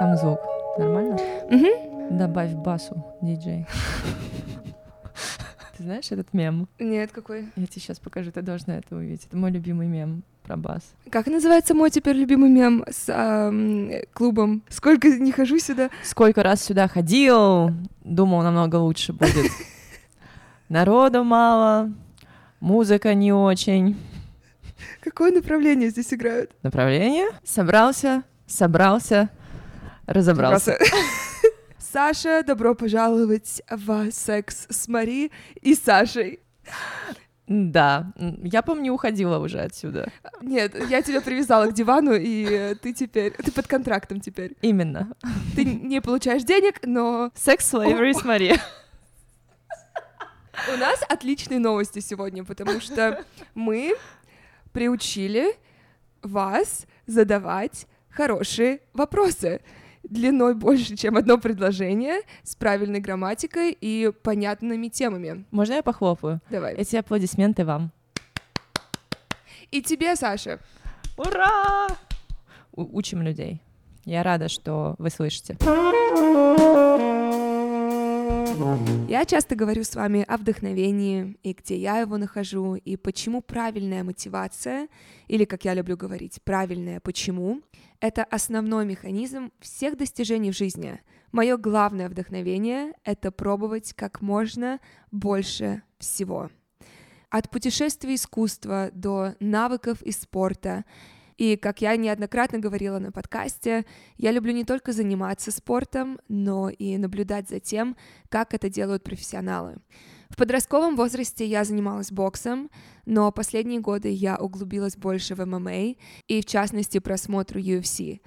там звук? Нормально? Угу. Добавь басу, диджей. Ты знаешь этот мем? Нет, какой? Я тебе сейчас покажу, ты должна это увидеть. Это мой любимый мем про бас. Как называется мой теперь любимый мем с ам, клубом? Сколько не хожу сюда? Сколько раз сюда ходил, думал, намного лучше будет. Народу мало, музыка не очень. Какое направление здесь играют? Направление? Собрался, собрался, разобрался. Саша, добро пожаловать в секс с Мари и Сашей. Да, я помню, уходила уже отсюда. Нет, я тебя привязала к дивану, и ты теперь... Ты под контрактом теперь. Именно. Ты не получаешь денег, но Секс slavery с Мари. у нас отличные новости сегодня, потому что мы приучили вас задавать хорошие вопросы длиной больше, чем одно предложение, с правильной грамматикой и понятными темами. Можно я похлопаю? Давай. Эти аплодисменты вам. И тебе, Саша. Ура! У- учим людей. Я рада, что вы слышите. Я часто говорю с вами о вдохновении и где я его нахожу, и почему правильная мотивация, или, как я люблю говорить, правильное почему, это основной механизм всех достижений в жизни. Мое главное вдохновение — это пробовать как можно больше всего. От путешествий искусства до навыков и спорта. И, как я неоднократно говорила на подкасте, я люблю не только заниматься спортом, но и наблюдать за тем, как это делают профессионалы. В подростковом возрасте я занималась боксом, но последние годы я углубилась больше в ММА и, в частности, просмотру UFC.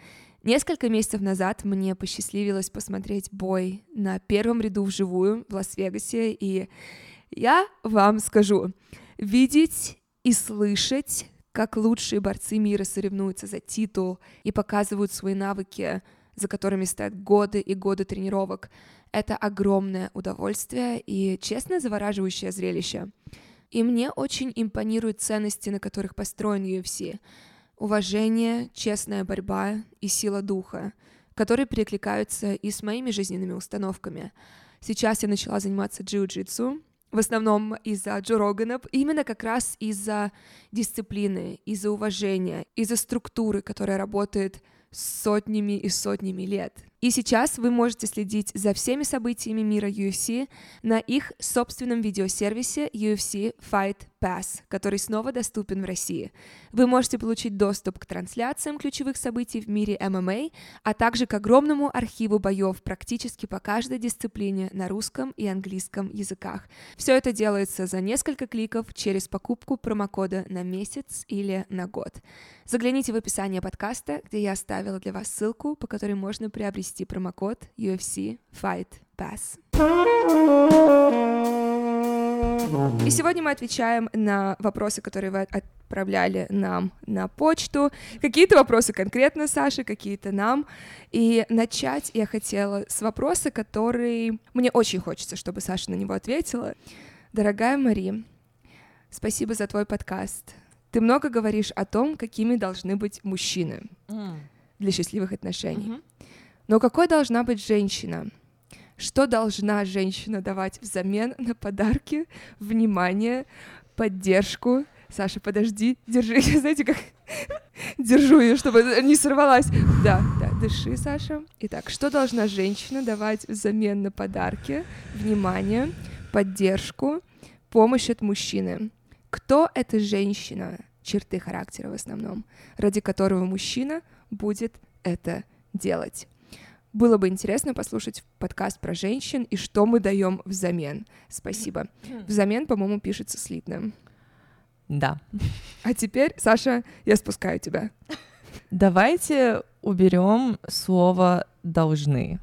Несколько месяцев назад мне посчастливилось посмотреть бой на первом ряду вживую в Лас-Вегасе, и я вам скажу, видеть и слышать, как лучшие борцы мира соревнуются за титул и показывают свои навыки, за которыми стоят годы и годы тренировок, это огромное удовольствие и, честно, завораживающее зрелище. И мне очень импонируют ценности, на которых построен UFC. Уважение, честная борьба и сила духа, которые перекликаются и с моими жизненными установками. Сейчас я начала заниматься джиу-джитсу, в основном из-за Джо Рогана, именно как раз из-за дисциплины, из-за уважения, из-за структуры, которая работает сотнями и сотнями лет. И сейчас вы можете следить за всеми событиями мира UFC на их собственном видеосервисе UFC Fight Pass, который снова доступен в России. Вы можете получить доступ к трансляциям ключевых событий в мире ММА, а также к огромному архиву боев практически по каждой дисциплине на русском и английском языках. Все это делается за несколько кликов через покупку промокода на месяц или на год. Загляните в описание подкаста, где я оставила для вас ссылку, по которой можно приобрести промокод UFC Fight Pass. И сегодня мы отвечаем на вопросы, которые вы отправляли нам на почту. Какие-то вопросы конкретно Саше, какие-то нам. И начать я хотела с вопроса, который мне очень хочется, чтобы Саша на него ответила. Дорогая Мари, спасибо за твой подкаст. Ты много говоришь о том, какими должны быть мужчины для счастливых отношений. Но какой должна быть женщина? Что должна женщина давать взамен на подарки, внимание, поддержку? Саша, подожди, держи, знаете, как держу ее, чтобы не сорвалась. Да, да, дыши, Саша. Итак, что должна женщина давать взамен на подарки, внимание, поддержку, помощь от мужчины? Кто эта женщина? Черты характера в основном, ради которого мужчина будет это делать. Было бы интересно послушать подкаст про женщин и что мы даем взамен. Спасибо. Взамен, по-моему, пишется слитно. Да. А теперь, Саша, я спускаю тебя. Давайте уберем слово должны.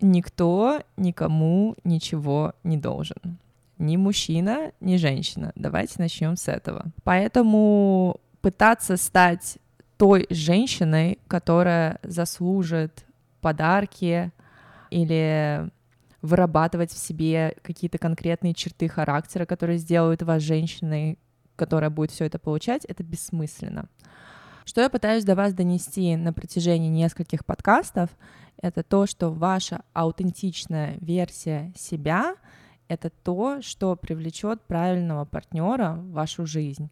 Никто никому ничего не должен. Ни мужчина, ни женщина. Давайте начнем с этого. Поэтому пытаться стать той женщиной, которая заслужит подарки или вырабатывать в себе какие-то конкретные черты характера, которые сделают вас женщиной, которая будет все это получать, это бессмысленно. Что я пытаюсь до вас донести на протяжении нескольких подкастов, это то, что ваша аутентичная версия себя — это то, что привлечет правильного партнера в вашу жизнь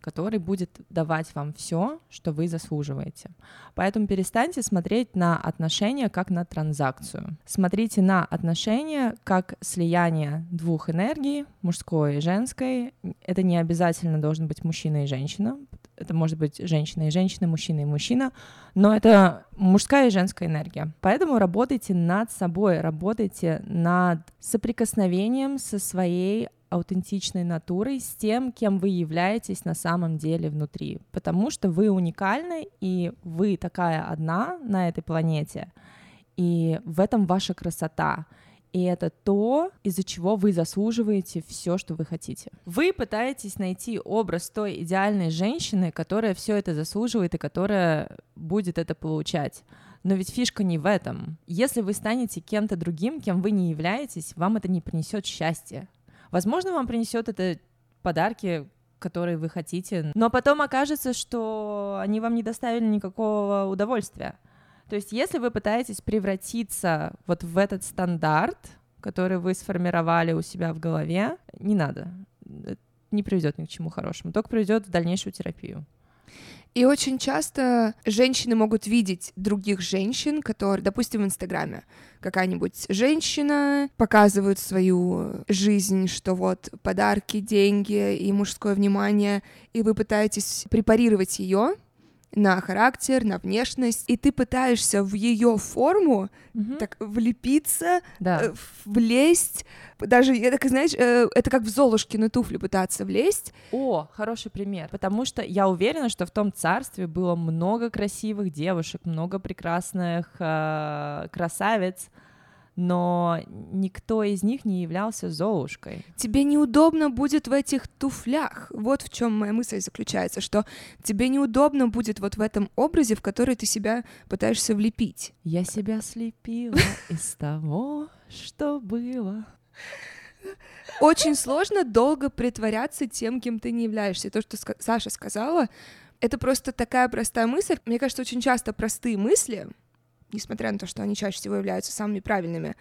который будет давать вам все, что вы заслуживаете. Поэтому перестаньте смотреть на отношения как на транзакцию. Смотрите на отношения как слияние двух энергий, мужской и женской. Это не обязательно должен быть мужчина и женщина. Это может быть женщина и женщина, мужчина и мужчина, но это мужская и женская энергия. Поэтому работайте над собой, работайте над соприкосновением со своей аутентичной натурой, с тем, кем вы являетесь на самом деле внутри. Потому что вы уникальны, и вы такая одна на этой планете. И в этом ваша красота. И это то, из-за чего вы заслуживаете все, что вы хотите. Вы пытаетесь найти образ той идеальной женщины, которая все это заслуживает и которая будет это получать. Но ведь фишка не в этом. Если вы станете кем-то другим, кем вы не являетесь, вам это не принесет счастья. Возможно, вам принесет это подарки, которые вы хотите, но потом окажется, что они вам не доставили никакого удовольствия. То есть, если вы пытаетесь превратиться вот в этот стандарт, который вы сформировали у себя в голове, не надо. Это не приведет ни к чему хорошему, только приведет в дальнейшую терапию. И очень часто женщины могут видеть других женщин, которые, допустим, в Инстаграме какая-нибудь женщина показывает свою жизнь, что вот подарки, деньги и мужское внимание, и вы пытаетесь препарировать ее на характер, на внешность, и ты пытаешься в ее форму mm-hmm. так влепиться, да. э, влезть. Даже, я так, знаешь, э, это как в Золушкины туфли пытаться влезть. О, хороший пример. Потому что я уверена, что в том царстве было много красивых девушек, много прекрасных э, красавиц, но никто из них не являлся Золушкой. Тебе неудобно будет в этих туфлях. Вот в чем моя мысль заключается, что тебе неудобно будет вот в этом образе, в который ты себя пытаешься влепить. Я себя слепила из того, что было. Очень сложно долго притворяться тем, кем ты не являешься. И то, что Саша сказала, это просто такая простая мысль. Мне кажется, очень часто простые мысли несмотря на то, что они чаще всего являются самыми правильными,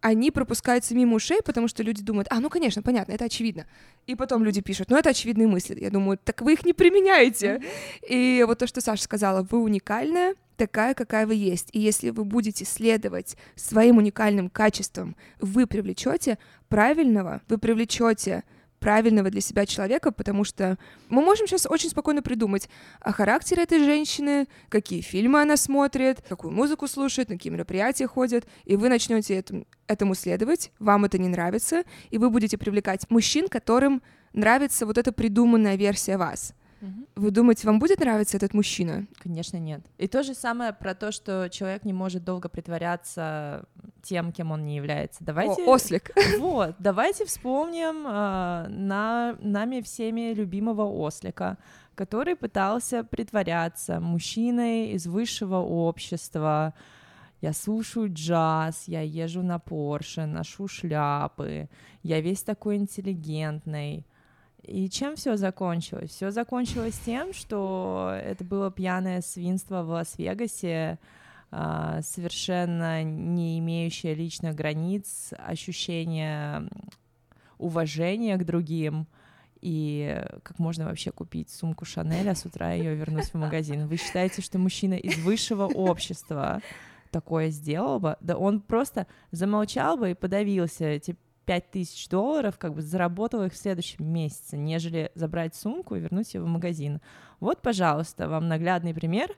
они пропускаются мимо ушей, потому что люди думают, а, ну, конечно, понятно, это очевидно. И потом люди пишут, ну, это очевидные мысли. Я думаю, так вы их не применяете. И вот то, что Саша сказала, вы уникальная, такая, какая вы есть. И если вы будете следовать своим уникальным качествам, вы привлечете правильного, вы привлечете правильного для себя человека, потому что мы можем сейчас очень спокойно придумать о характере этой женщины, какие фильмы она смотрит, какую музыку слушает, на какие мероприятия ходит, и вы начнете этому, этому следовать, вам это не нравится, и вы будете привлекать мужчин, которым нравится вот эта придуманная версия вас. Вы думаете, вам будет нравиться этот мужчина? Конечно, нет. И то же самое про то, что человек не может долго притворяться тем, кем он не является. Давайте... О, ослик. Вот, давайте вспомним э, на, нами всеми любимого ослика, который пытался притворяться мужчиной из высшего общества, я слушаю джаз, я езжу на Порше, ношу шляпы, я весь такой интеллигентный. И чем все закончилось? Все закончилось тем, что это было пьяное свинство в Лас-Вегасе, а, совершенно не имеющее личных границ, ощущение уважения к другим, и как можно вообще купить сумку Шанель, а с утра ее вернуть в магазин. Вы считаете, что мужчина из высшего общества такое сделал бы? Да он просто замолчал бы и подавился. Эти 5000 долларов, как бы заработал их в следующем месяце, нежели забрать сумку и вернуть ее в магазин. Вот, пожалуйста, вам наглядный пример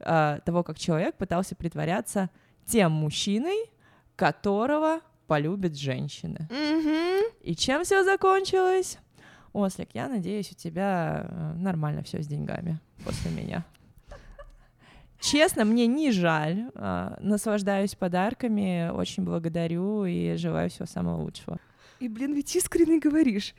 э, того, как человек пытался притворяться тем мужчиной, которого полюбят женщины. Mm-hmm. И чем все закончилось? Ослик, я надеюсь, у тебя э, нормально все с деньгами после меня. Честно, мне не жаль. А, наслаждаюсь подарками, очень благодарю и желаю всего самого лучшего. И, блин, ведь искренне говоришь.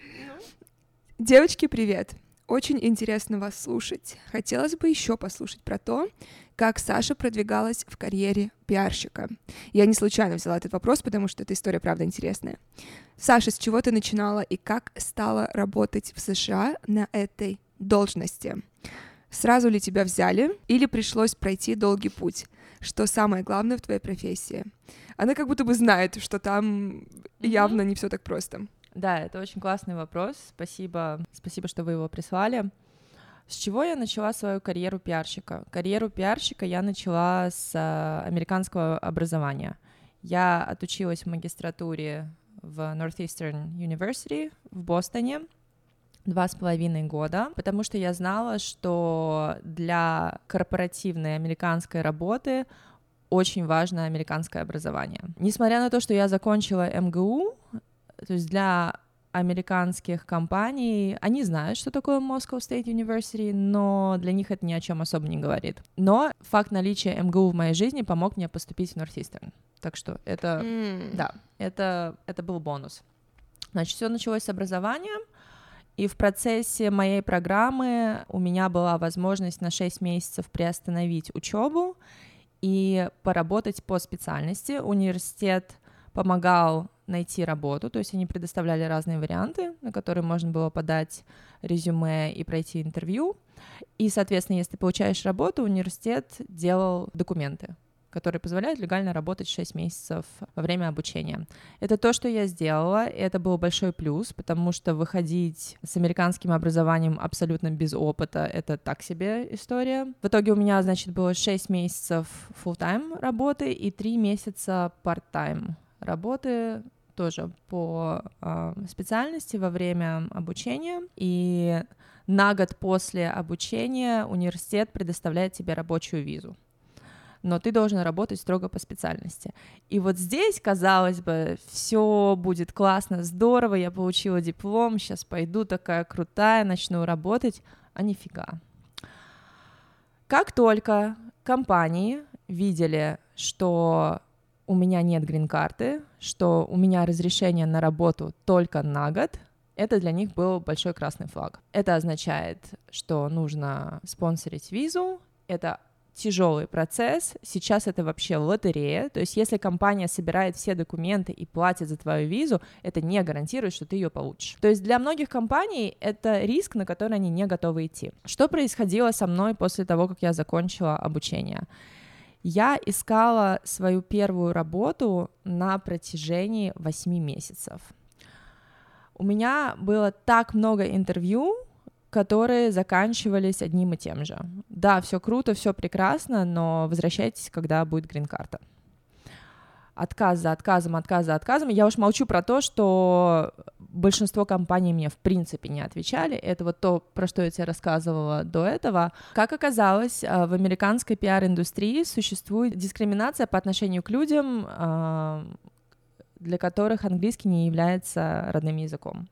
Девочки, привет! Очень интересно вас слушать. Хотелось бы еще послушать про то, как Саша продвигалась в карьере пиарщика. Я не случайно взяла этот вопрос, потому что эта история, правда, интересная. Саша, с чего ты начинала и как стала работать в США на этой должности? Сразу ли тебя взяли или пришлось пройти долгий путь? Что самое главное в твоей профессии? Она как будто бы знает, что там mm-hmm. явно не все так просто. Да, это очень классный вопрос. Спасибо, спасибо, что вы его прислали. С чего я начала свою карьеру пиарщика? Карьеру пиарщика я начала с а, американского образования. Я отучилась в магистратуре в Northeastern University в Бостоне два с половиной года, потому что я знала, что для корпоративной американской работы очень важно американское образование. Несмотря на то, что я закончила МГУ, то есть для американских компаний, они знают, что такое Moscow State University, но для них это ни о чем особо не говорит. Но факт наличия МГУ в моей жизни помог мне поступить в Northeastern. Так что это, mm. да, это, это был бонус. Значит, все началось с образования, и в процессе моей программы у меня была возможность на 6 месяцев приостановить учебу и поработать по специальности. Университет помогал найти работу, то есть они предоставляли разные варианты, на которые можно было подать резюме и пройти интервью. И, соответственно, если ты получаешь работу, университет делал документы которые позволяют легально работать 6 месяцев во время обучения. Это то, что я сделала, и это был большой плюс, потому что выходить с американским образованием абсолютно без опыта — это так себе история. В итоге у меня, значит, было 6 месяцев full-time работы и 3 месяца part-time работы тоже по э, специальности во время обучения. И на год после обучения университет предоставляет тебе рабочую визу но ты должен работать строго по специальности. И вот здесь, казалось бы, все будет классно, здорово, я получила диплом, сейчас пойду такая крутая, начну работать, а нифига. Как только компании видели, что у меня нет грин-карты, что у меня разрешение на работу только на год, это для них был большой красный флаг. Это означает, что нужно спонсорить визу, это тяжелый процесс. Сейчас это вообще лотерея. То есть, если компания собирает все документы и платит за твою визу, это не гарантирует, что ты ее получишь. То есть для многих компаний это риск, на который они не готовы идти. Что происходило со мной после того, как я закончила обучение? Я искала свою первую работу на протяжении 8 месяцев. У меня было так много интервью, которые заканчивались одним и тем же. Да, все круто, все прекрасно, но возвращайтесь, когда будет грин-карта. Отказ за отказом, отказ за отказом. Я уж молчу про то, что большинство компаний мне в принципе не отвечали. Это вот то, про что я тебе рассказывала до этого. Как оказалось, э, в американской пиар-индустрии существует дискриминация по отношению к людям, э, для которых английский не является родным языком.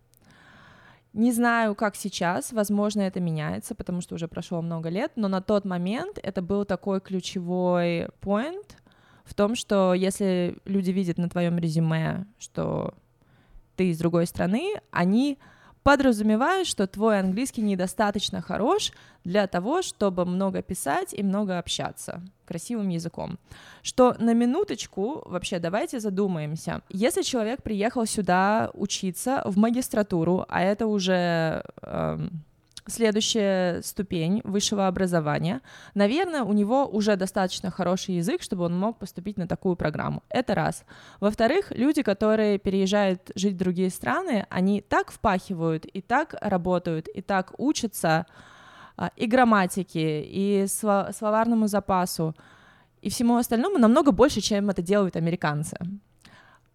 Не знаю, как сейчас, возможно, это меняется, потому что уже прошло много лет, но на тот момент это был такой ключевой point в том, что если люди видят на твоем резюме, что ты из другой страны, они подразумевают, что твой английский недостаточно хорош для того, чтобы много писать и много общаться красивым языком. Что на минуточку, вообще давайте задумаемся, если человек приехал сюда учиться в магистратуру, а это уже... Эм, следующая ступень высшего образования. Наверное, у него уже достаточно хороший язык, чтобы он мог поступить на такую программу. Это раз. Во-вторых, люди, которые переезжают жить в другие страны, они так впахивают и так работают, и так учатся и грамматике, и словарному запасу, и всему остальному намного больше, чем это делают американцы.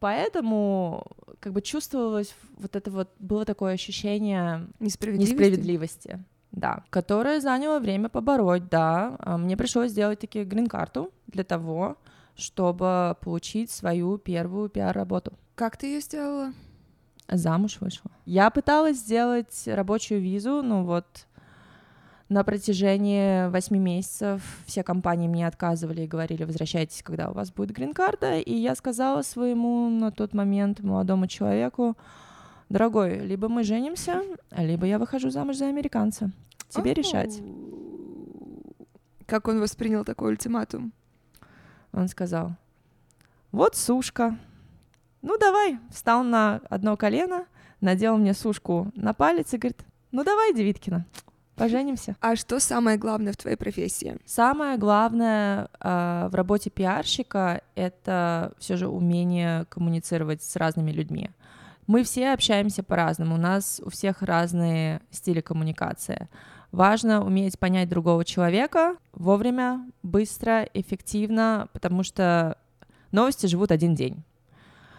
Поэтому как бы чувствовалось вот это вот, было такое ощущение несправедливости, несправедливости да, которое заняло время побороть, да. А мне пришлось сделать таки грин-карту для того, чтобы получить свою первую пиар-работу. Как ты ее сделала? Замуж вышла. Я пыталась сделать рабочую визу, ну вот на протяжении восьми месяцев все компании мне отказывали и говорили, возвращайтесь, когда у вас будет грин-карта, и я сказала своему на тот момент молодому человеку, дорогой, либо мы женимся, либо я выхожу замуж за американца. Тебе решать. Как он воспринял такой ультиматум? Он сказал, вот сушка. Ну давай, встал на одно колено, надел мне сушку на палец и говорит, ну давай, Девиткина, Поженимся. А что самое главное в твоей профессии? Самое главное э, в работе пиарщика — это все же умение коммуницировать с разными людьми. Мы все общаемся по-разному, у нас у всех разные стили коммуникации. Важно уметь понять другого человека вовремя, быстро, эффективно, потому что новости живут один день.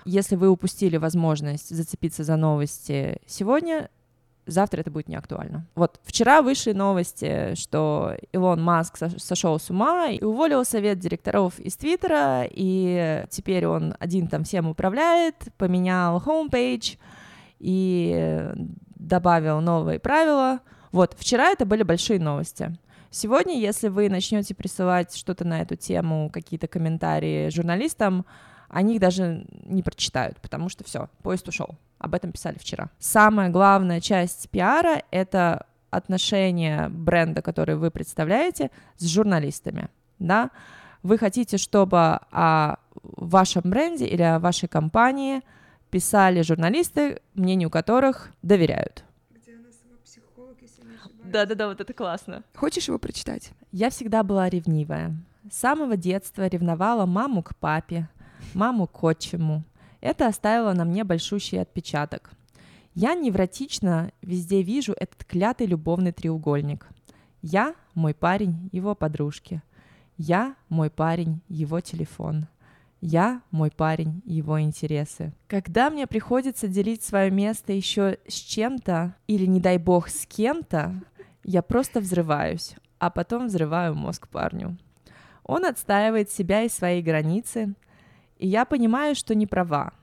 Если вы упустили возможность зацепиться за новости сегодня, завтра это будет не актуально. Вот вчера вышли новости, что Илон Маск сошел с ума и уволил совет директоров из Твиттера, и теперь он один там всем управляет, поменял homepage и добавил новые правила. Вот, вчера это были большие новости. Сегодня, если вы начнете присылать что-то на эту тему, какие-то комментарии журналистам, они их даже не прочитают, потому что все, поезд ушел. Об этом писали вчера. Самая главная часть пиара — это отношения бренда, который вы представляете, с журналистами, да. Вы хотите, чтобы о вашем бренде или о вашей компании писали журналисты, мнению которых доверяют. Да-да-да, вот это классно. Хочешь его прочитать? Я всегда была ревнивая. С самого детства ревновала маму к папе, маму к отчиму. Это оставило на мне большущий отпечаток. Я невротично везде вижу этот клятый любовный треугольник. Я — мой парень, его подружки. Я — мой парень, его телефон. Я — мой парень, его интересы. Когда мне приходится делить свое место еще с чем-то, или, не дай бог, с кем-то, я просто взрываюсь, а потом взрываю мозг парню. Он отстаивает себя и свои границы, и я понимаю, что не права.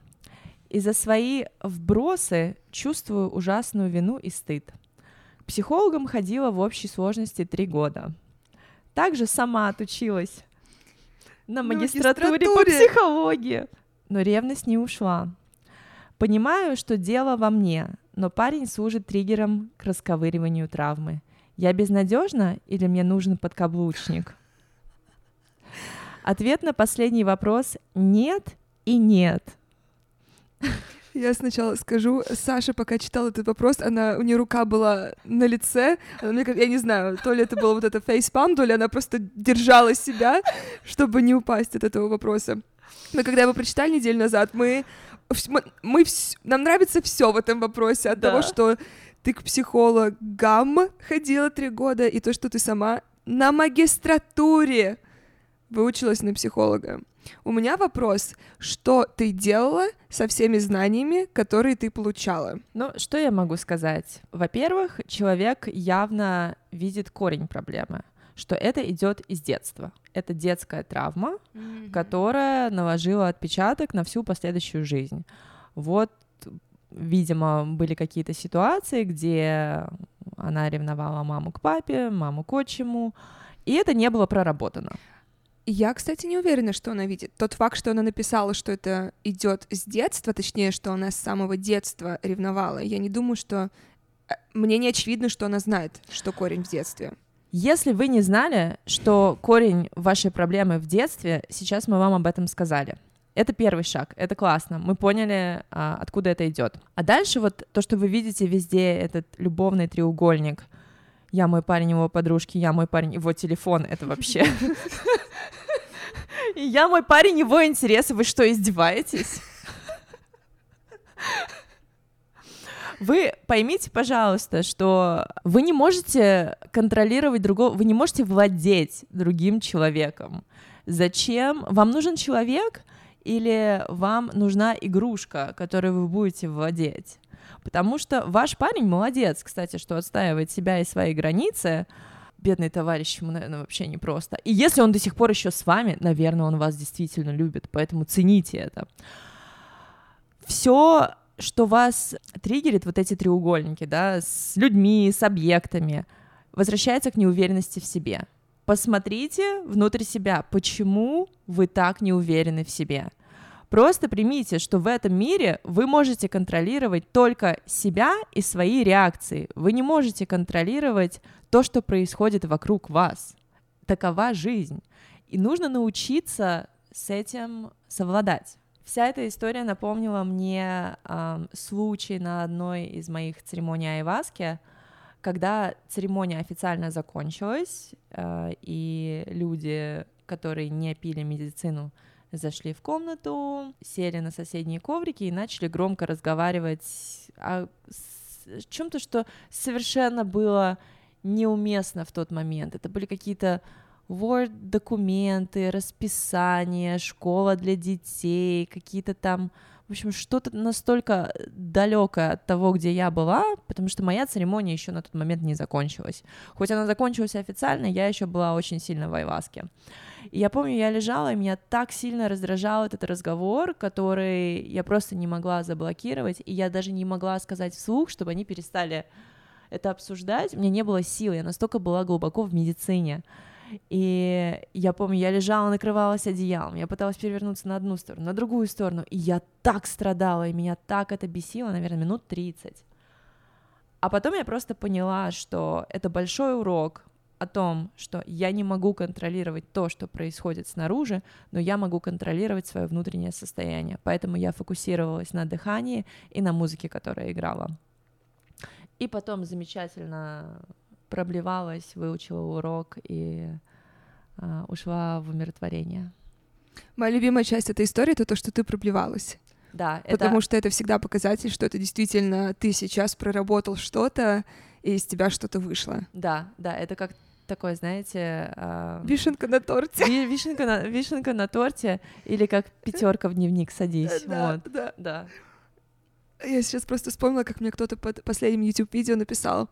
И за свои вбросы чувствую ужасную вину и стыд. К психологам ходила в общей сложности три года. Также сама отучилась на магистратуре, магистратуре по психологии. Но ревность не ушла. Понимаю, что дело во мне, но парень служит триггером к расковыриванию травмы. Я безнадежна или мне нужен подкаблучник? Ответ на последний вопрос — нет и нет. Я сначала скажу, Саша, пока читала этот вопрос, она, у нее рука была на лице, она, мне, я не знаю, то ли это было вот это фейспам, то ли она просто держала себя, чтобы не упасть от этого вопроса. Но когда его прочитали неделю назад, мы, мы, мы нам нравится все в этом вопросе, от да. того, что ты к психологам ходила три года, и то, что ты сама на магистратуре выучилась на психолога. У меня вопрос, что ты делала со всеми знаниями, которые ты получала? Ну, что я могу сказать? Во-первых, человек явно видит корень проблемы, что это идет из детства. Это детская травма, mm-hmm. которая наложила отпечаток на всю последующую жизнь. Вот, видимо, были какие-то ситуации, где она ревновала маму к папе, маму к отчиму, и это не было проработано. Я, кстати, не уверена, что она видит. Тот факт, что она написала, что это идет с детства, точнее, что она с самого детства ревновала, я не думаю, что... Э, мне не очевидно, что она знает, что корень в детстве. Если вы не знали, что корень вашей проблемы в детстве, сейчас мы вам об этом сказали. Это первый шаг, это классно, мы поняли, а, откуда это идет. А дальше вот то, что вы видите везде, этот любовный треугольник. Я мой парень, его подружки, я мой парень, его телефон, это вообще... Я мой парень, его интересы. Вы что, издеваетесь? Вы поймите, пожалуйста, что вы не можете контролировать другого, вы не можете владеть другим человеком. Зачем? Вам нужен человек или вам нужна игрушка, которой вы будете владеть? Потому что ваш парень молодец, кстати, что отстаивает себя и свои границы, бедный товарищ, ему, наверное, вообще непросто. И если он до сих пор еще с вами, наверное, он вас действительно любит, поэтому цените это. Все, что вас триггерит, вот эти треугольники, да, с людьми, с объектами, возвращается к неуверенности в себе. Посмотрите внутрь себя, почему вы так не уверены в себе. Просто примите, что в этом мире вы можете контролировать только себя и свои реакции. Вы не можете контролировать то, что происходит вокруг вас. Такова жизнь. И нужно научиться с этим совладать. Вся эта история напомнила мне э, случай на одной из моих церемоний айваски, когда церемония официально закончилась, э, и люди, которые не пили медицину, зашли в комнату, сели на соседние коврики и начали громко разговаривать о чем-то, что совершенно было неуместно в тот момент. Это были какие-то Word-документы, расписание, школа для детей, какие-то там, в общем, что-то настолько далекое от того, где я была, потому что моя церемония еще на тот момент не закончилась. Хоть она закончилась официально, я еще была очень сильно в Айваске. И я помню, я лежала, и меня так сильно раздражал этот разговор, который я просто не могла заблокировать, и я даже не могла сказать вслух, чтобы они перестали это обсуждать. У меня не было сил, я настолько была глубоко в медицине. И я помню, я лежала, накрывалась одеялом, я пыталась перевернуться на одну сторону, на другую сторону, и я так страдала, и меня так это бесило, наверное, минут 30. А потом я просто поняла, что это большой урок, о том, что я не могу контролировать то, что происходит снаружи, но я могу контролировать свое внутреннее состояние. Поэтому я фокусировалась на дыхании и на музыке, которая играла. И потом замечательно проблевалась, выучила урок и э, ушла в умиротворение. Моя любимая часть этой истории это то, что ты проблевалась. Да, потому это... что это всегда показатель, что это действительно ты сейчас проработал что-то, и из тебя что-то вышло. Да, да, это как такой, знаете... Э, вишенка на торте. Вишенка на, вишенка на торте, или как пятерка в дневник садись. Да, вот. да. да. Я сейчас просто вспомнила, как мне кто-то под последним YouTube-видео написал.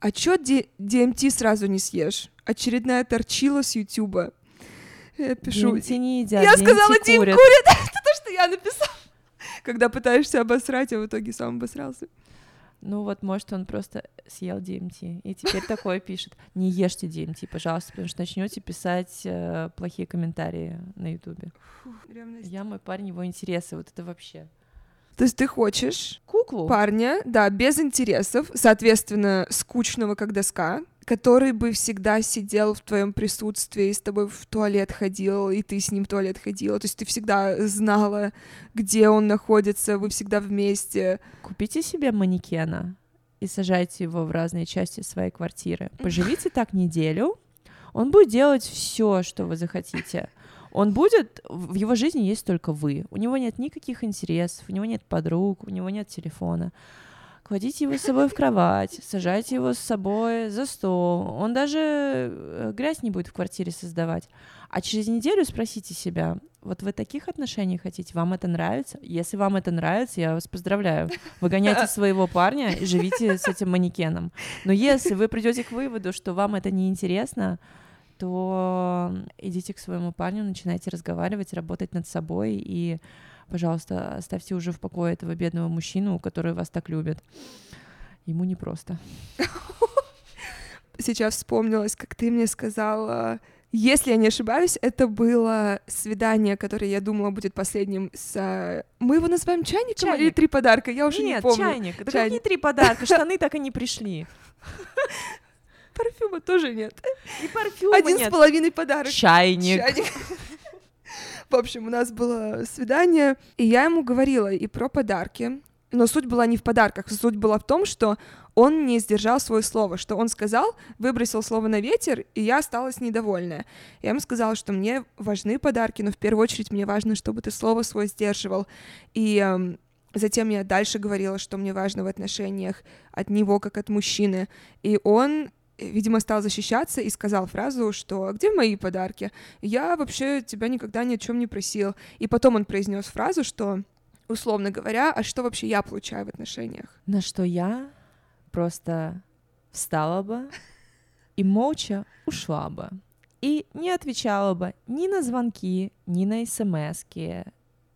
А чё DMT сразу не съешь? Очередная торчила с Ютуба. Я пишу... DMT не едят, Я сказала, Дим курит. Это то, что я написала. Когда пытаешься обосрать, а в итоге сам обосрался. Ну вот, может, он просто съел DMT и теперь такое пишет. Не ешьте DMT, пожалуйста, потому что начнете писать э, плохие комментарии на Ютубе. Я мой парень, его интересы, вот это вообще. То есть ты хочешь куклу парня, да, без интересов, соответственно, скучного как доска, который бы всегда сидел в твоем присутствии, с тобой в туалет ходил, и ты с ним в туалет ходила. То есть ты всегда знала, где он находится, вы всегда вместе. Купите себе манекена и сажайте его в разные части своей квартиры. Поживите так неделю, он будет делать все, что вы захотите. Он будет, в его жизни есть только вы. У него нет никаких интересов, у него нет подруг, у него нет телефона кладите его с собой в кровать, сажайте его с собой за стол. Он даже э, грязь не будет в квартире создавать. А через неделю спросите себя, вот вы таких отношений хотите, вам это нравится? Если вам это нравится, я вас поздравляю. Выгоняйте своего парня и живите с этим манекеном. Но если вы придете к выводу, что вам это неинтересно, то идите к своему парню, начинайте разговаривать, работать над собой и пожалуйста, оставьте уже в покое этого бедного мужчину, который вас так любит. Ему непросто. Сейчас вспомнилось, как ты мне сказала, если я не ошибаюсь, это было свидание, которое я думала будет последним с... Мы его называем чайником Чайник. или три подарка? Я уже Нет, не помню. чайник. Да чайник. какие три подарка? Штаны так и не пришли. Парфюма тоже нет. И парфюма Один нет. с половиной подарок. Чайник. Чайник. В общем, у нас было свидание, и я ему говорила и про подарки, но суть была не в подарках, суть была в том, что он не сдержал свое слово, что он сказал, выбросил слово на ветер, и я осталась недовольная. Я ему сказала, что мне важны подарки, но в первую очередь мне важно, чтобы ты слово свое сдерживал. И э, затем я дальше говорила, что мне важно в отношениях от него, как от мужчины. И он видимо, стал защищаться и сказал фразу, что «А где мои подарки? Я вообще тебя никогда ни о чем не просил». И потом он произнес фразу, что, условно говоря, «А что вообще я получаю в отношениях?» На что я просто встала бы и молча ушла бы. И не отвечала бы ни на звонки, ни на смс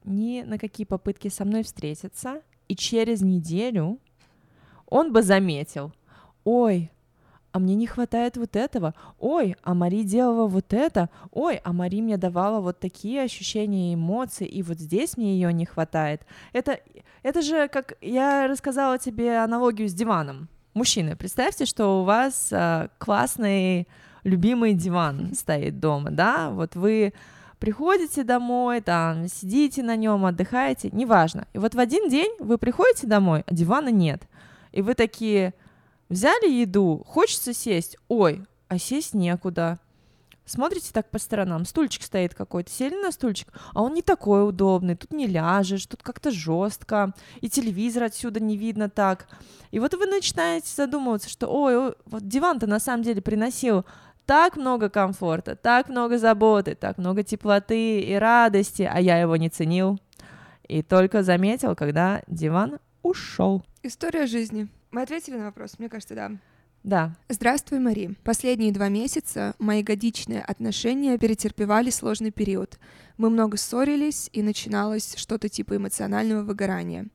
ни на какие попытки со мной встретиться. И через неделю он бы заметил, ой, а мне не хватает вот этого, ой, а Мари делала вот это, ой, а Мари мне давала вот такие ощущения и эмоции, и вот здесь мне ее не хватает. Это, это же, как я рассказала тебе аналогию с диваном. Мужчины, представьте, что у вас э, классный любимый диван стоит дома, да, вот вы приходите домой, там, сидите на нем, отдыхаете, неважно. И вот в один день вы приходите домой, а дивана нет. И вы такие, Взяли еду, хочется сесть, ой, а сесть некуда. Смотрите так по сторонам, стульчик стоит какой-то, сели на стульчик, а он не такой удобный, тут не ляжешь, тут как-то жестко, и телевизор отсюда не видно так. И вот вы начинаете задумываться, что, ой, вот диван-то на самом деле приносил так много комфорта, так много заботы, так много теплоты и радости, а я его не ценил. И только заметил, когда диван ушел. История жизни. Мы ответили на вопрос? Мне кажется, да. Да. Здравствуй, Мари. Последние два месяца мои годичные отношения перетерпевали сложный период. Мы много ссорились, и начиналось что-то типа эмоционального выгорания.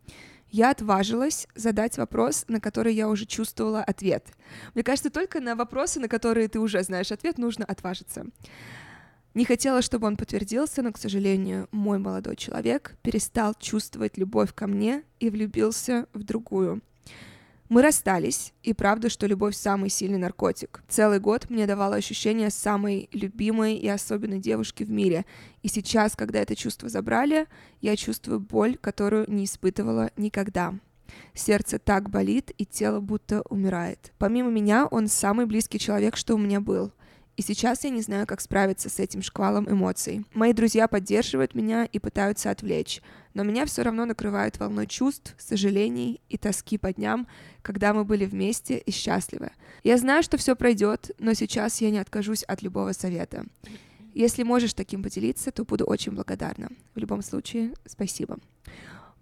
Я отважилась задать вопрос, на который я уже чувствовала ответ. Мне кажется, только на вопросы, на которые ты уже знаешь ответ, нужно отважиться. Не хотела, чтобы он подтвердился, но, к сожалению, мой молодой человек перестал чувствовать любовь ко мне и влюбился в другую. Мы расстались, и правда, что любовь самый сильный наркотик. Целый год мне давало ощущение самой любимой и особенной девушки в мире. И сейчас, когда это чувство забрали, я чувствую боль, которую не испытывала никогда. Сердце так болит, и тело будто умирает. Помимо меня, он самый близкий человек, что у меня был. И сейчас я не знаю, как справиться с этим шквалом эмоций. Мои друзья поддерживают меня и пытаются отвлечь, но меня все равно накрывает волной чувств, сожалений и тоски по дням, когда мы были вместе и счастливы. Я знаю, что все пройдет, но сейчас я не откажусь от любого совета. Если можешь таким поделиться, то буду очень благодарна. В любом случае, спасибо.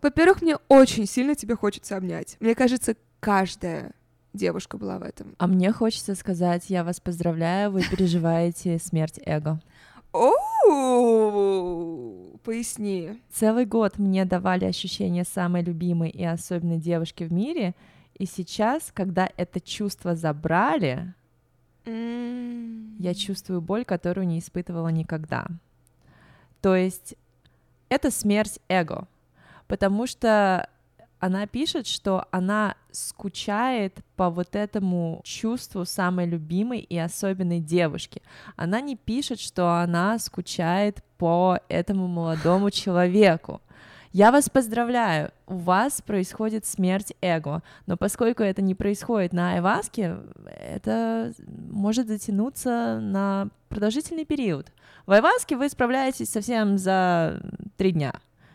Во-первых, мне очень сильно тебя хочется обнять. Мне кажется, каждая девушка была в этом. А мне хочется сказать, я вас поздравляю, вы переживаете смерть эго. Оу, поясни. Целый год мне давали ощущение самой любимой и особенной девушки в мире, и сейчас, когда это чувство забрали, Mm. я чувствую боль, которую не испытывала никогда. То есть это смерть эго, потому что она пишет, что она скучает по вот этому чувству самой любимой и особенной девушки. Она не пишет, что она скучает по этому молодому человеку. Я вас поздравляю, у вас происходит смерть эго, но поскольку это не происходит на айваске, это может затянуться на продолжительный период. В айваске вы справляетесь совсем за три дня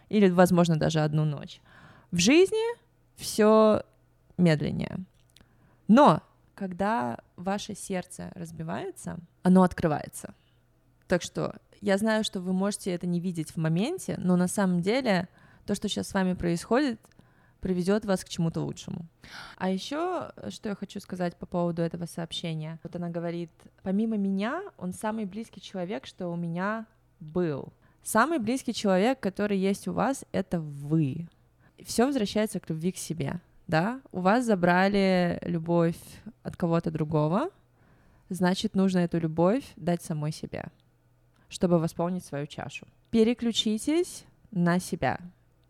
или, возможно, даже одну ночь. В жизни все медленнее. Но когда ваше сердце разбивается, оно открывается. Так что я знаю, что вы можете это не видеть в моменте, но на самом деле то, что сейчас с вами происходит, приведет вас к чему-то лучшему. А еще, что я хочу сказать по поводу этого сообщения. Вот она говорит, помимо меня, он самый близкий человек, что у меня был. Самый близкий человек, который есть у вас, это вы все возвращается к любви к себе, да? У вас забрали любовь от кого-то другого, значит, нужно эту любовь дать самой себе, чтобы восполнить свою чашу. Переключитесь на себя,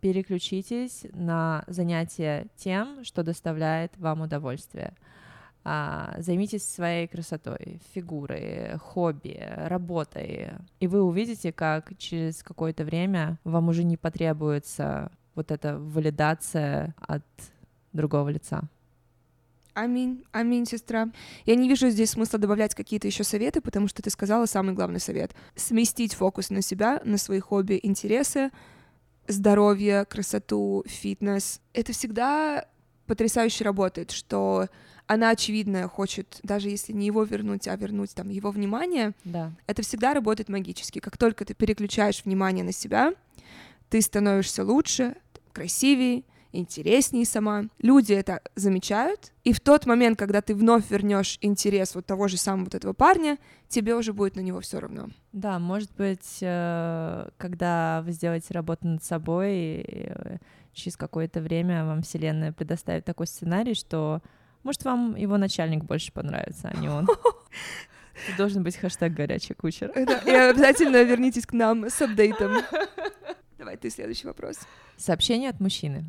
переключитесь на занятие тем, что доставляет вам удовольствие. А, займитесь своей красотой, фигурой, хобби, работой, и вы увидите, как через какое-то время вам уже не потребуется вот эта валидация от другого лица. Аминь, аминь, сестра. Я не вижу здесь смысла добавлять какие-то еще советы, потому что ты сказала самый главный совет. Сместить фокус на себя, на свои хобби, интересы, здоровье, красоту, фитнес. Это всегда потрясающе работает, что она, очевидно, хочет, даже если не его вернуть, а вернуть там его внимание, да. это всегда работает магически. Как только ты переключаешь внимание на себя, ты становишься лучше, красивее, интереснее сама. Люди это замечают, и в тот момент, когда ты вновь вернешь интерес вот того же самого вот этого парня, тебе уже будет на него все равно. Да, может быть, э, когда вы сделаете работу над собой, э, через какое-то время вам Вселенная предоставит такой сценарий, что может вам его начальник больше понравится, а не он. Должен быть хэштег горячий кучер. И обязательно вернитесь к нам с апдейтом. Давай ты следующий вопрос. Сообщение от мужчины.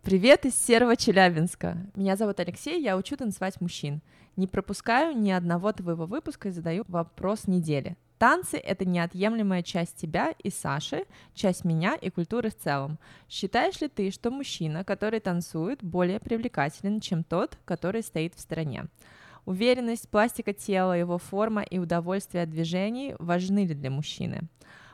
Привет из серого Челябинска. Меня зовут Алексей, я учу танцевать мужчин. Не пропускаю ни одного твоего выпуска и задаю вопрос недели. Танцы — это неотъемлемая часть тебя и Саши, часть меня и культуры в целом. Считаешь ли ты, что мужчина, который танцует, более привлекателен, чем тот, который стоит в стороне? Уверенность, пластика тела, его форма и удовольствие от движений важны ли для мужчины?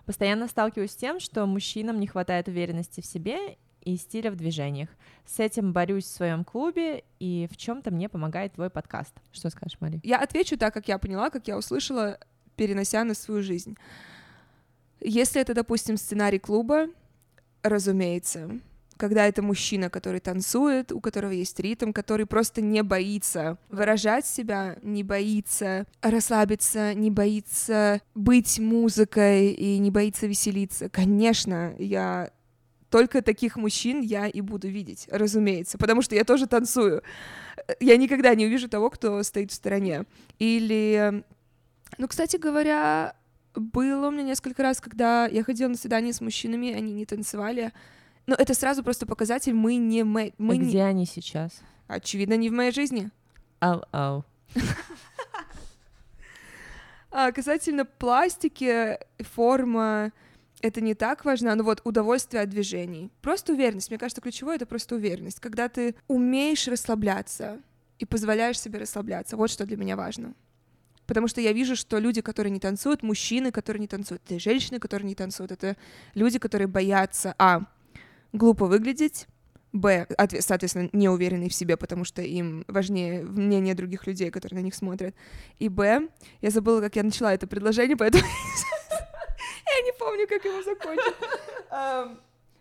Постоянно сталкиваюсь с тем, что мужчинам не хватает уверенности в себе и стиля в движениях. С этим борюсь в своем клубе, и в чем-то мне помогает твой подкаст. Что скажешь, Мари? Я отвечу так, как я поняла, как я услышала, перенося на свою жизнь. Если это, допустим, сценарий клуба, разумеется, когда это мужчина, который танцует, у которого есть ритм, который просто не боится выражать себя, не боится расслабиться, не боится быть музыкой и не боится веселиться. Конечно, я только таких мужчин я и буду видеть, разумеется, потому что я тоже танцую. Я никогда не увижу того, кто стоит в стороне. Или, ну, кстати говоря, было у меня несколько раз, когда я ходила на свидание с мужчинами, они не танцевали, но это сразу просто показатель, мы не... Мы, мы И не... где они сейчас? Очевидно, не в моей жизни. Ау-ау. А касательно пластики, форма, это не так важно, но вот удовольствие от движений. Просто уверенность. Мне кажется, ключевое — это просто уверенность. Когда ты умеешь расслабляться и позволяешь себе расслабляться. Вот что для меня важно. Потому что я вижу, что люди, которые не танцуют, мужчины, которые не танцуют, это женщины, которые не танцуют, это люди, которые боятся, а, глупо выглядеть, Б, соответственно, не уверенные в себе, потому что им важнее мнение других людей, которые на них смотрят. И Б, я забыла, как я начала это предложение, поэтому я не помню, как его закончить.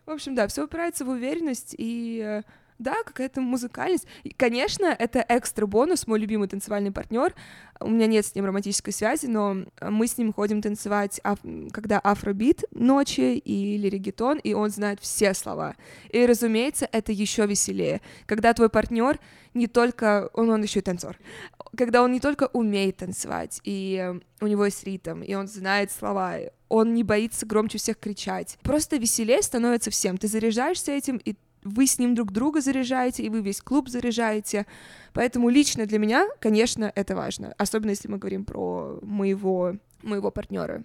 В общем, да, все упирается в уверенность и э, да, какая-то музыкальность. И, конечно, это экстра бонус, мой любимый танцевальный партнер. У меня нет с ним романтической связи, но мы с ним ходим танцевать, аф... когда афробит ночи или регетон, и он знает все слова. И, разумеется, это еще веселее, когда твой партнер не только, он, он еще и танцор, когда он не только умеет танцевать, и у него есть ритм, и он знает слова, он не боится громче всех кричать. Просто веселее становится всем. Ты заряжаешься этим, и вы с ним друг друга заряжаете, и вы весь клуб заряжаете. Поэтому лично для меня, конечно, это важно. Особенно если мы говорим про моего, моего партнера.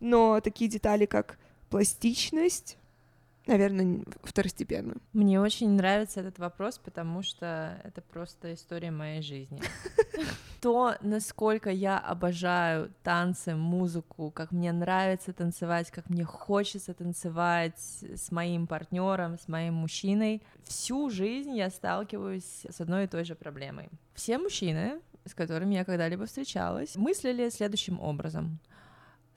Но такие детали, как пластичность, наверное, второстепенно. Мне очень нравится этот вопрос, потому что это просто история моей жизни. То, насколько я обожаю танцы, музыку, как мне нравится танцевать, как мне хочется танцевать с моим партнером, с моим мужчиной, всю жизнь я сталкиваюсь с одной и той же проблемой. Все мужчины, с которыми я когда-либо встречалась, мыслили следующим образом.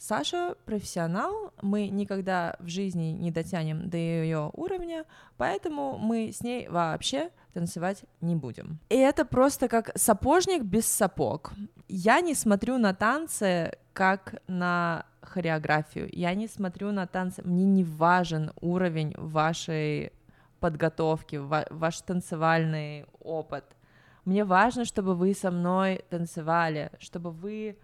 Саша профессионал, мы никогда в жизни не дотянем до ее уровня, поэтому мы с ней вообще танцевать не будем. И это просто как сапожник без сапог. Я не смотрю на танцы как на хореографию, я не смотрю на танцы, мне не важен уровень вашей подготовки, ваш танцевальный опыт. Мне важно, чтобы вы со мной танцевали, чтобы вы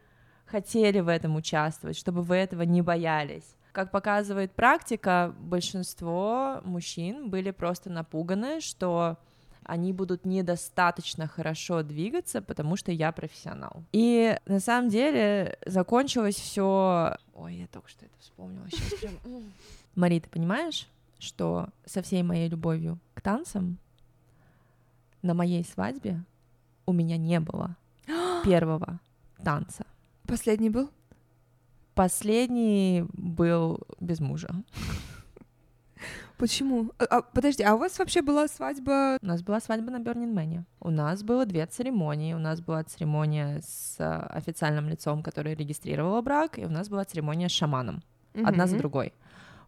хотели в этом участвовать, чтобы вы этого не боялись. Как показывает практика, большинство мужчин были просто напуганы, что они будут недостаточно хорошо двигаться, потому что я профессионал. И на самом деле закончилось все. Ой, я только что это вспомнила. Сейчас прям. Мари, ты понимаешь, что со всей моей любовью к танцам на моей свадьбе у меня не было первого танца. Последний был? Последний был без мужа. Почему? А, а, подожди, а у вас вообще была свадьба? У нас была свадьба на Бернин Мэне. У нас было две церемонии. У нас была церемония с а, официальным лицом, который регистрировал брак, и у нас была церемония с шаманом. Mm-hmm. Одна за другой.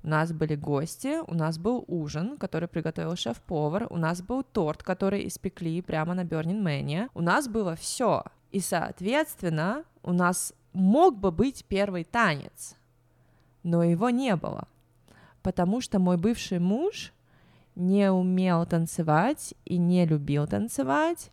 У нас были гости, у нас был ужин, который приготовил шеф-повар, у нас был торт, который испекли прямо на Бернин Мэне. У нас было все. И, соответственно, у нас мог бы быть первый танец, но его не было, потому что мой бывший муж не умел танцевать и не любил танцевать,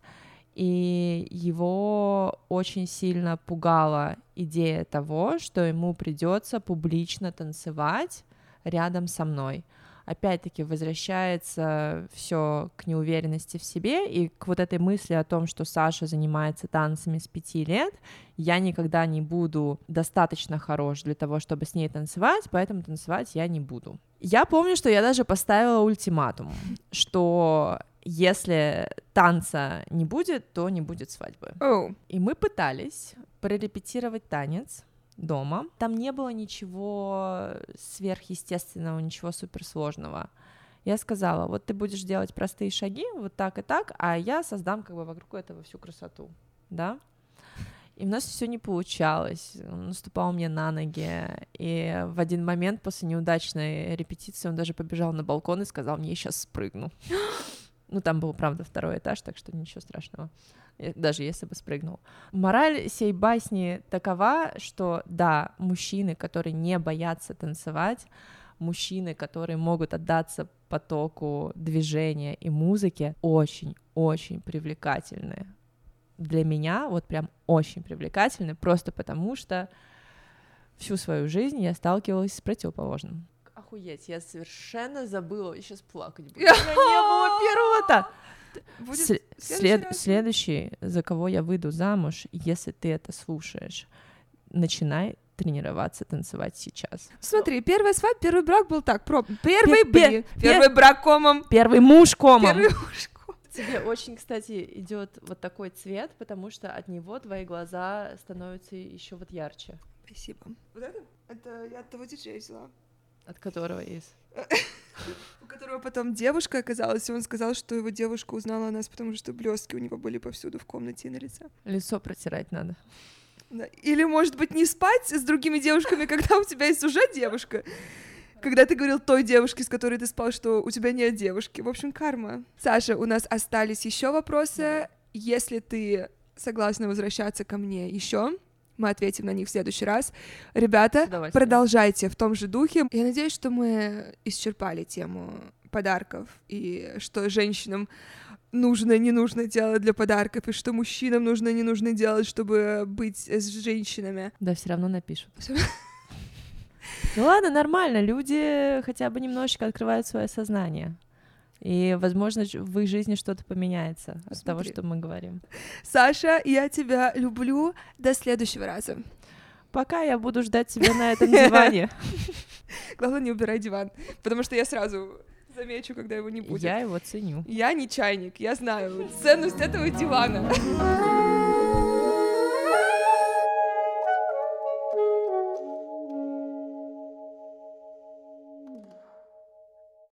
и его очень сильно пугала идея того, что ему придется публично танцевать рядом со мной. Опять-таки возвращается все к неуверенности в себе и к вот этой мысли о том, что Саша занимается танцами с пяти лет, я никогда не буду достаточно хорош для того, чтобы с ней танцевать, поэтому танцевать я не буду. Я помню, что я даже поставила ультиматум, что если танца не будет, то не будет свадьбы. Oh. И мы пытались прорепетировать танец дома. Там не было ничего сверхъестественного, ничего суперсложного. Я сказала, вот ты будешь делать простые шаги, вот так и так, а я создам как бы вокруг этого всю красоту, да? И у нас все не получалось. Он наступал мне на ноги. И в один момент после неудачной репетиции он даже побежал на балкон и сказал, мне сейчас спрыгну. Ну, там был, правда, второй этаж, так что ничего страшного даже если бы спрыгнул. Мораль сей басни такова, что да, мужчины, которые не боятся танцевать, мужчины, которые могут отдаться потоку движения и музыки, очень-очень привлекательны. Для меня вот прям очень привлекательны, просто потому что всю свою жизнь я сталкивалась с противоположным. Охуеть, я совершенно забыла, я сейчас плакать буду. У меня не было первого-то. Будет следующий, след- следующий, за кого я выйду замуж, если ты это слушаешь, начинай тренироваться, танцевать сейчас. Смотри, первая свадьба, первый брак был так, про... первый пер- первый брак комом. Первый муж комом. Первый муж комом. Тебе очень, кстати, идет вот такой цвет, потому что от него твои глаза становятся еще вот ярче. Спасибо. Вот это? Это я от того диджея взяла. От которого из? У которого потом девушка оказалась, и он сказал, что его девушка узнала нас, потому что блестки у него были повсюду в комнате и на лице. Лицо протирать надо. Или, может быть, не спать с другими девушками, когда у тебя есть уже девушка. Когда ты говорил той девушке, с которой ты спал, что у тебя нет девушки. В общем, карма. Саша, у нас остались еще вопросы. Если ты согласна возвращаться ко мне еще, мы ответим на них в следующий раз. Ребята, продолжайте в том же духе. Я надеюсь, что мы исчерпали тему подарков и что женщинам нужно, не нужно делать для подарков, и что мужчинам нужно, не нужно делать, чтобы быть с женщинами. Да, все равно напишут. Ну ладно, нормально, люди хотя бы немножечко открывают свое сознание. И, возможно, в их жизни что-то поменяется Смотри. от того, что мы говорим. Саша, я тебя люблю. До следующего раза. Пока я буду ждать тебя на этом диване. Главное, не убирай диван, потому что я сразу замечу, когда его не будет. Я его ценю. Я не чайник, я знаю ценность этого дивана.